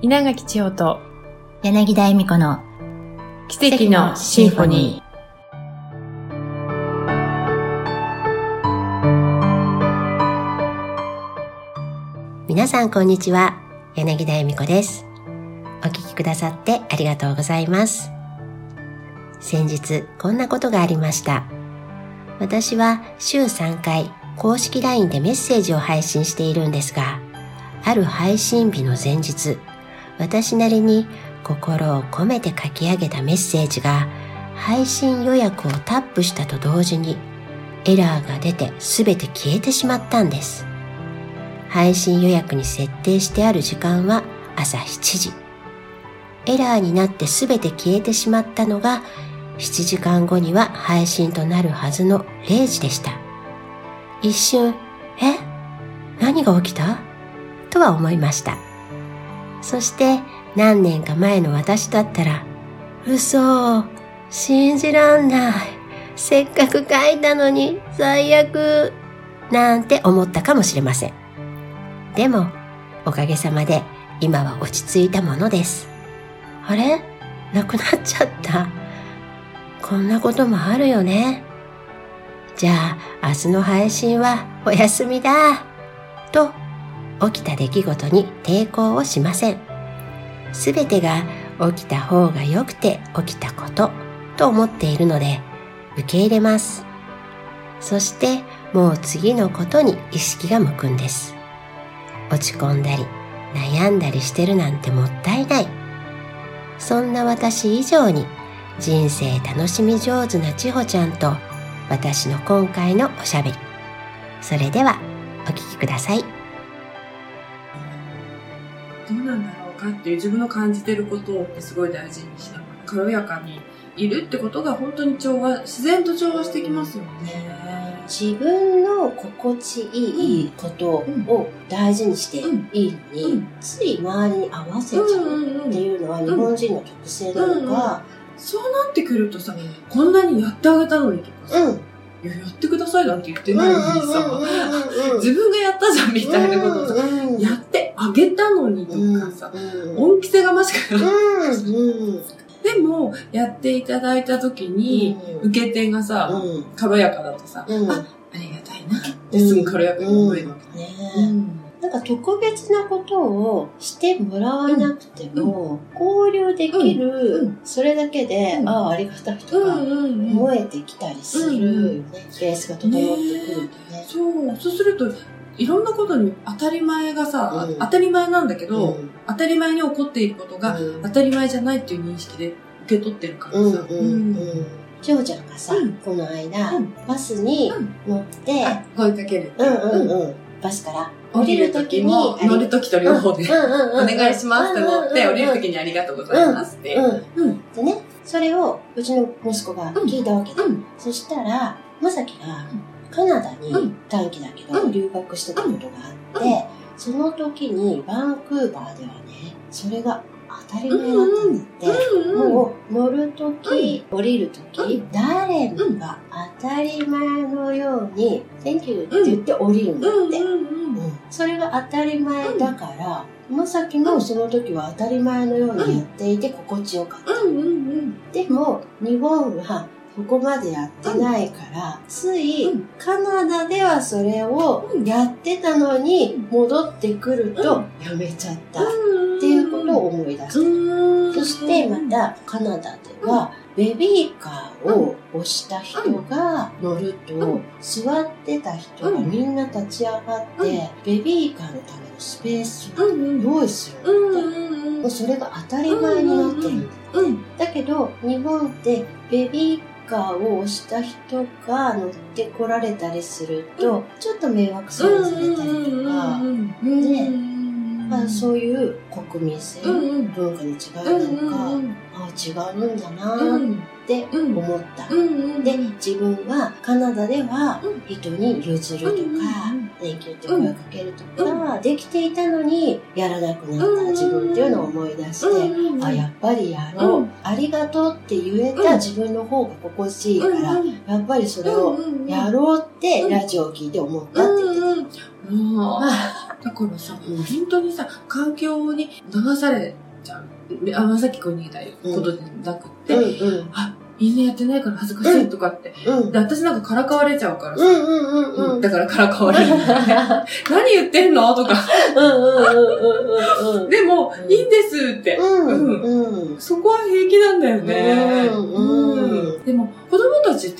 稲垣千代と柳田恵美子の奇跡のシンフォニ皆さんこんにちは柳田恵美子です。お聞きくださってありがとうございます。先日こんなことがありました。私は週3回公式 LINE でメッセージを配信しているんですがある配信日の前日私なりに心を込めて書き上げたメッセージが配信予約をタップしたと同時にエラーが出て全て消えてしまったんです。配信予約に設定してある時間は朝7時。エラーになって全て消えてしまったのが7時間後には配信となるはずの0時でした。一瞬、え？何が起きた？とは思いました。そして何年か前の私だったら、嘘、信じらんない。せっかく書いたのに最悪、なんて思ったかもしれません。でも、おかげさまで今は落ち着いたものです。あれ？なくなっちゃった。こんなこともあるよね。じゃあ、明日の配信はお休みだ。と、起きた出来事に抵抗をしません。すべてが起きた方が良くて起きたことと思っているので受け入れます。そしてもう次のことに意識が向くんです。落ち込んだり悩んだりしてるなんてもったいない。そんな私以上に人生楽しみ上手な千穂ちゃんと私の今回のおしゃべり。それではお聞きください。なんだろうかっていう自分の感じてることをすごい大事にしながら軽やかにいるってことが本当に調和自然と調和してきますよね。自分の心地いいことを大事にしていいのに、うん、つい周りに合わせちゃうっていうのは日本人の特性なのか、そうなってくるとさ、こんなにやってあげたのにとかさ、うん。いや、やってくださいなんて言ってないのにさ、自分がやったじゃんみたいなことをさ、やってあげたのにとかさ、恩着せがましくなでも、やっていただいた時に、受け手がさ、軽やかだとさ、あ、ありがたいなってすぐ軽やかに思えるわけね。なんか特別なことをしてもらわなくても、交流できる、それだけで、ああ、ありがたいとか、思えてきたりする。ベースが整ってくるとね。そう、そうすると、いろんなことに当たり前がさ、当たり前なんだけど、当たり前に起こっていることが当たり前じゃないっていう認識で受け取ってるからさ。ジョーちゃんがさ、この間、バスに乗って、声かける。うんうんうん。バスから降りるときに、乗るときと両方で、お願いしますって乗って、降りるときにありがとうございますって。でね、それをうちの息子が聞いたわけで、そしたら、まさきがカナダに短期だけど留学してたことがあって、その時にバンクーバーではね、それが当たり前だったんだって、もう乗るとき、降りるとき、誰もが当たり前のように、Thank you って言って降りるんだって。それが当たり前だから、まさきもその時は当たり前のようにやっていて心地よかった。でも、日本はここまでやってないから、つい、カナダではそれをやってたのに、戻ってくると、やめちゃった。っていうことを思い出してそしてまた、カナダでは、ベビーカーを押した人が乗ると、座ってた人がみんな立ち上がって、ベビーカーのためのスペースを用意するん。だって。もうそれが当たり前になってるんだだけど、日本ってベビーカーを押した人が乗ってこられたりすると、ちょっと迷惑されたりとか、ね、まあ、そういう国民性、文化の違いなのか、ああ違うんだなって思った、で自分はカナダでは人に譲るとか「電気って声かけるとか、できていたのにやらなくなった自分っていうのを思い出して、あやっぱりやろう、ありがとうって言えた自分の方が心地いいから、やっぱりそれをやろうってラジオを聞いて思ったって言ってた。こからさ、うん本当にさ、環境に流されちゃう。あ、まさっきこう逃げたことじゃなくって、うんあ、みんなやってないから恥ずかしいとかって。うん。で私なんかからかわれちゃうからさ。うんうんうんうん。だからからかわれる。何言ってんの？とか。うんうんうんうんうん。でも、うんいいんですって。うんうん。そこは平気なんだよね。うんうんうんでも、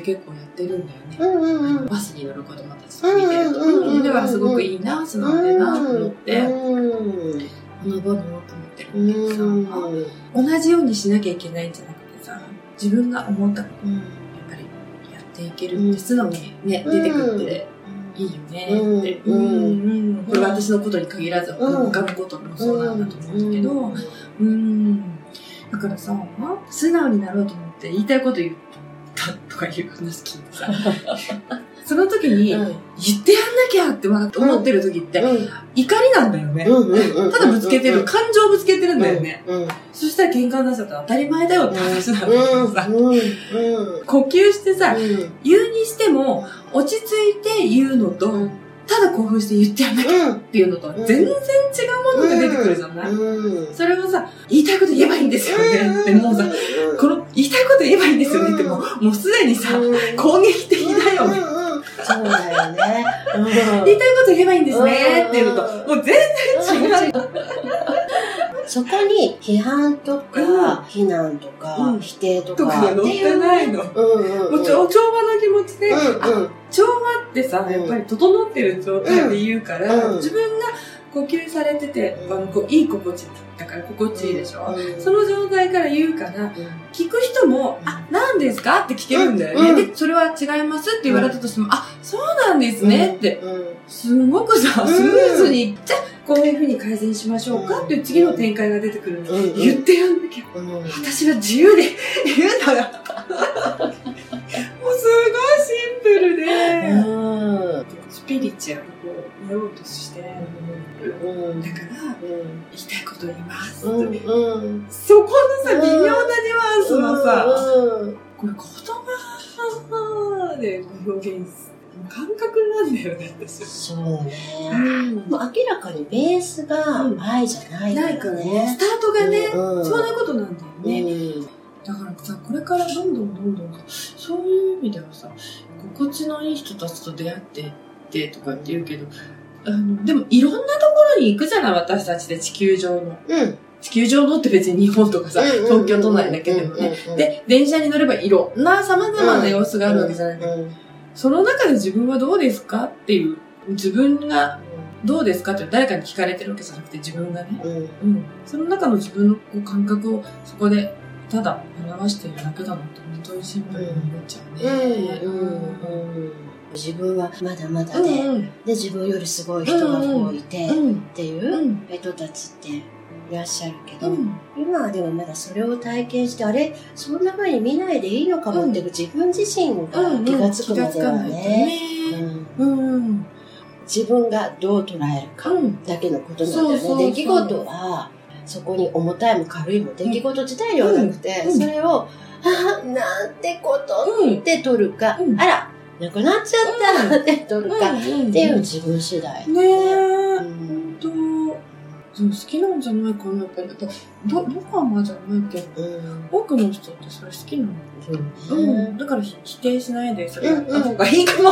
って結構やってるんだよね。うんうんうん。バスに乗る子供たちとか見てると。うんうんうんうんうんだからすごくいいな、素直でな、と思って、うん。学ぼうと思ってるうんだけどさ、同じようにしなきゃいけないんじゃなくてさ、自分が思ったことやっぱりやっていけるって素直にね、出てくるっていいよねって。うんうんうんこれは私のことに限らず、うん他のこともそうなんだと思うんだけど、うん。だからさ、素直になろうと思って言いたいこと言ったとかいう話聞いてさ、その時に、うん言ってやんなきゃって思ってる時って、怒りなんだよね。ただぶつけてる、感情ぶつけてるんだよね。うん。そしたら喧嘩になっちゃったら当たり前だよって話なんだけどさ。呼吸してさ、言うにしても、落ち着いて言うのと、ただ興奮して言ってやんなきゃっていうのとは全然違うものが出てくるじゃない、うん。それをさ、言いたいこと言えばいいんですよねって、もうさ、この言いたいこと言えばいいんですよねって、もう、もうすでにさ、攻撃的だよ。ね。そうだよね。言いたいこと言えばいいんですねっていうのと、もう全然違う。そこに批判とか、非難とうか、ん否定ととかかが乗ってないの。もうんうん。う調調和の気持ちで、あうんうん。調和ってさ、やっぱり整ってる状態で言うから、うん自分が呼吸されてて、あのこういい心地だから心地いいでしょ、うん。その状態から言うから、聞く人も、あ、何ですか？って聞けるんだよね。うん。で、それは違いますって言われたとしても、あ、そうなんですねって、うん。すごくさ、うん。スムーズに、じゃあこういうふうに改善しましょうか？っていう次の展開が出てくるの。うん。言ってやんなきゃ。うん。私は自由で言うんだピリチュアルをやろうとして、うんだから、言いたいこと言います。うんうんそこのさ、微妙なニュアンスのさ、うんこれ言葉で表現す感覚なんだよね。そうね。うんもう明らかにベースが愛じゃないないからね、ねス。タートがね、うんそんなことなんだよね。うんだからさ、これからどんどんどんどんさ、そういう意味ではさ、心地のいい人たちと出会ってってとかって言うけど、あの、でもいろんなところに行くじゃない、私たちで地球上の。うん。地球上のって別に日本とかさ、東京都内だけでもね。で、電車に乗ればいろんな様々な様子があるわけじゃない。うんその中で自分はどうですかっていう、自分がどうですかって誰かに聞かれてるわけじゃなくて自分がね。うんうん。その中の自分のこう感覚をそこでただ表しているだけだなって本当にシンプルに思っちゃうね。うんうん自分はまだまだで、うんうん。で自分よりすごい人がこういて、っうん。ていううん。人たちっていらっしゃるけど、うん。今はでもまだそれを体験してあれ？そんな風に見ないでいいのかもっていう自分自身が気がつくまではね、うんうん。自分がどう捉えるかうん。だけのことなんだよね出来事はそこに重たいも軽いも出来事自体ではなくて、うんそれを「ああなんてこと」うん。って取るか、うんあらなくなっちゃったって取るか、うん。っていう自分次第。ねえ。うんと、そう好きなんじゃないかな、やっぱり。だってど、どこはまじゃないけど、うん多くの人ってそれ好きなの。そうん。だからひ否定しないで、それやっうんうんた方がいいかも。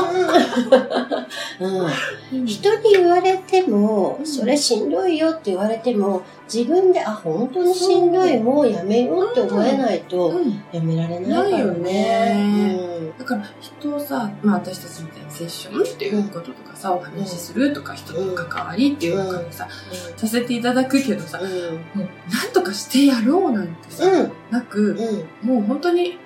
うん人に言われても、うんそれしんどいよって言われても、自分で、あ、本当にしんどい、もうやめようって思えないと、うん。やめられないからね。だから人をさ、まあ私たちみたいにセッションっていうこととかさ、お話しするとか、人との関わりっていうのからさ、させていただくけどさ、うん。もうなんとかしてやろうなんてさ、うん。なく、うん。もう本当に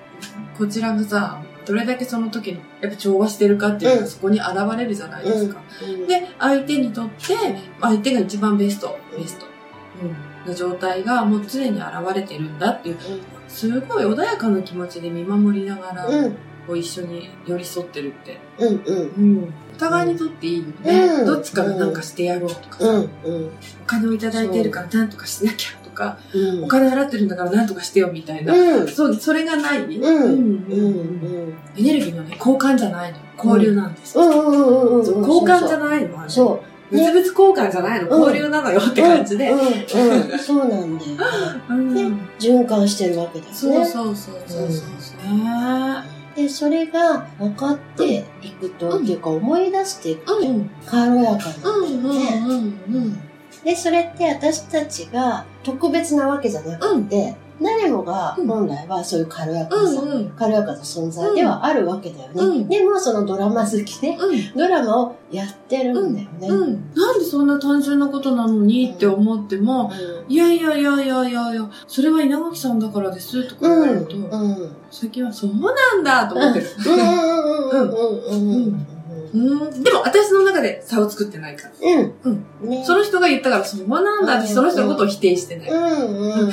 こちらがさ、どれだけその時の、やっぱ調和してるかっていうのうんがそこに現れるじゃないですか。うん。で、相手にとって、相手が一番ベスト、ベスト、うん、な状態がもう常に現れてるんだっていう、すごい穏やかな気持ちで見守りながら、うん。こう一緒に寄り添ってるって、うん。うん。うん、お互いにとっていいよね、うんどっちかがなんかしてやろうとかさ、うん。うん。お金をいただいてるからなんとかしなきゃとか、うん。お金払ってるんだからなんとかしてよみたいな、うん。そう、それがない、うんうん。うんうん。エネルギーのね、交換じゃないの。交流なんです。うん。うん。うん。そう交換じゃないの。あれそう。物々交換じゃないの、交流なのよって感じで。うん、うん、うん、そうなんだよで循環してるわけだよね。そうそうそうそうそう。ねで、それが分かっていくと、うんっていうか思い出していくと、うん。軽やかうんうんなんだよね。で、それって私たちが特別なわけじゃなくて、誰もが本来はそういう軽やかさ、うんうん。軽やかな存在ではあるわけだよね。うんでもそのドラマ好きで、うん。ドラマをやってるんだよね。うん。なんでそんな単純なことなのにって思っても、いやいやいやいやいやいや、それは稲垣さんだからですとか言われると。最近はそうなんだと思ってる。うんうんうんうんうんうんうん。でも私の中で差を作ってないから。うん。うん。ね。その人が言ったからそうなんだってその人のことを否定してない。うんうんうん。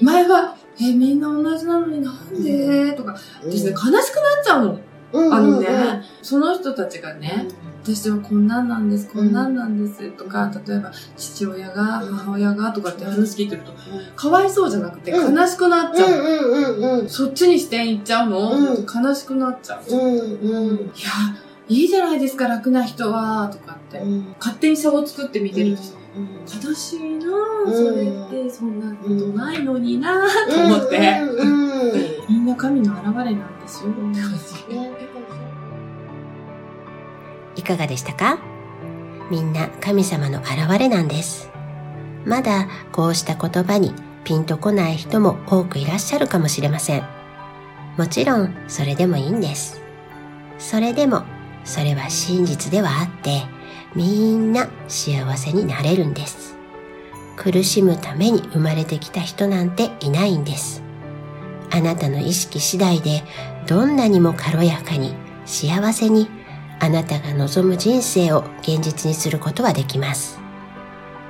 前は、え、みんな同じなのになんで？とか、私ね、悲しくなっちゃうの。うんあのね、その人たちがね、私はこんなんなんです、こんなんなんですとか、例えば父親が、母親が？とかって話聞いてると、かわいそうじゃなくてうん悲しくなっちゃう。うんうんうんうん。そっちに視点いっちゃうの、うん悲しくなっちゃう。うんうん。いや、いいじゃないですか、楽な人は、とかって。うん。勝手に差を作って見てるとさ、うん。悲しいなうんぁ、それって、そんなことないのになぁ、と思って。みんな神の現れなんですよ、って感じ。ねいかがでしたか？みんな神様の現れなんです。まだこうした言葉にピンとこない人も多くいらっしゃるかもしれません。もちろんそれでもいいんです。それでもそれは真実ではあってみんな幸せになれるんです。苦しむために生まれてきた人なんていないんです。あなたの意識次第でどんなにも軽やかに幸せにあなたが望む人生を現実にすることはできます。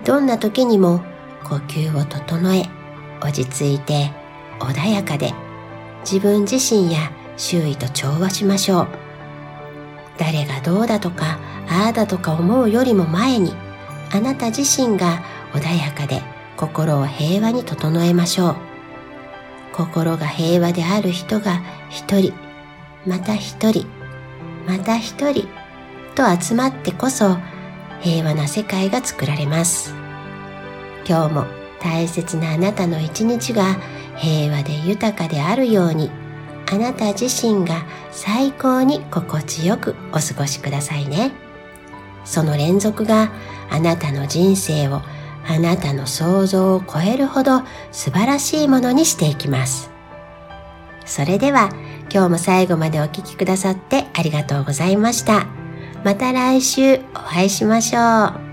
どんな時にも呼吸を整え、落ち着いて穏やかで自分自身や周囲と調和しましょう。誰がどうだとか、ああだとか思うよりも前に、あなた自身が穏やかで心を平和に整えましょう。心が平和である人が一人、また一人、また一人と集まってこそ平和な世界が作られます。今日も大切なあなたの一日が平和で豊かであるようにあなた自身が最高に心地よくお過ごしくださいね。その連続があなたの人生をあなたの想像を超えるほど素晴らしいものにしていきます。それでは今日も最後までお聴きくださってありがとうございました。また来週お会いしましょう。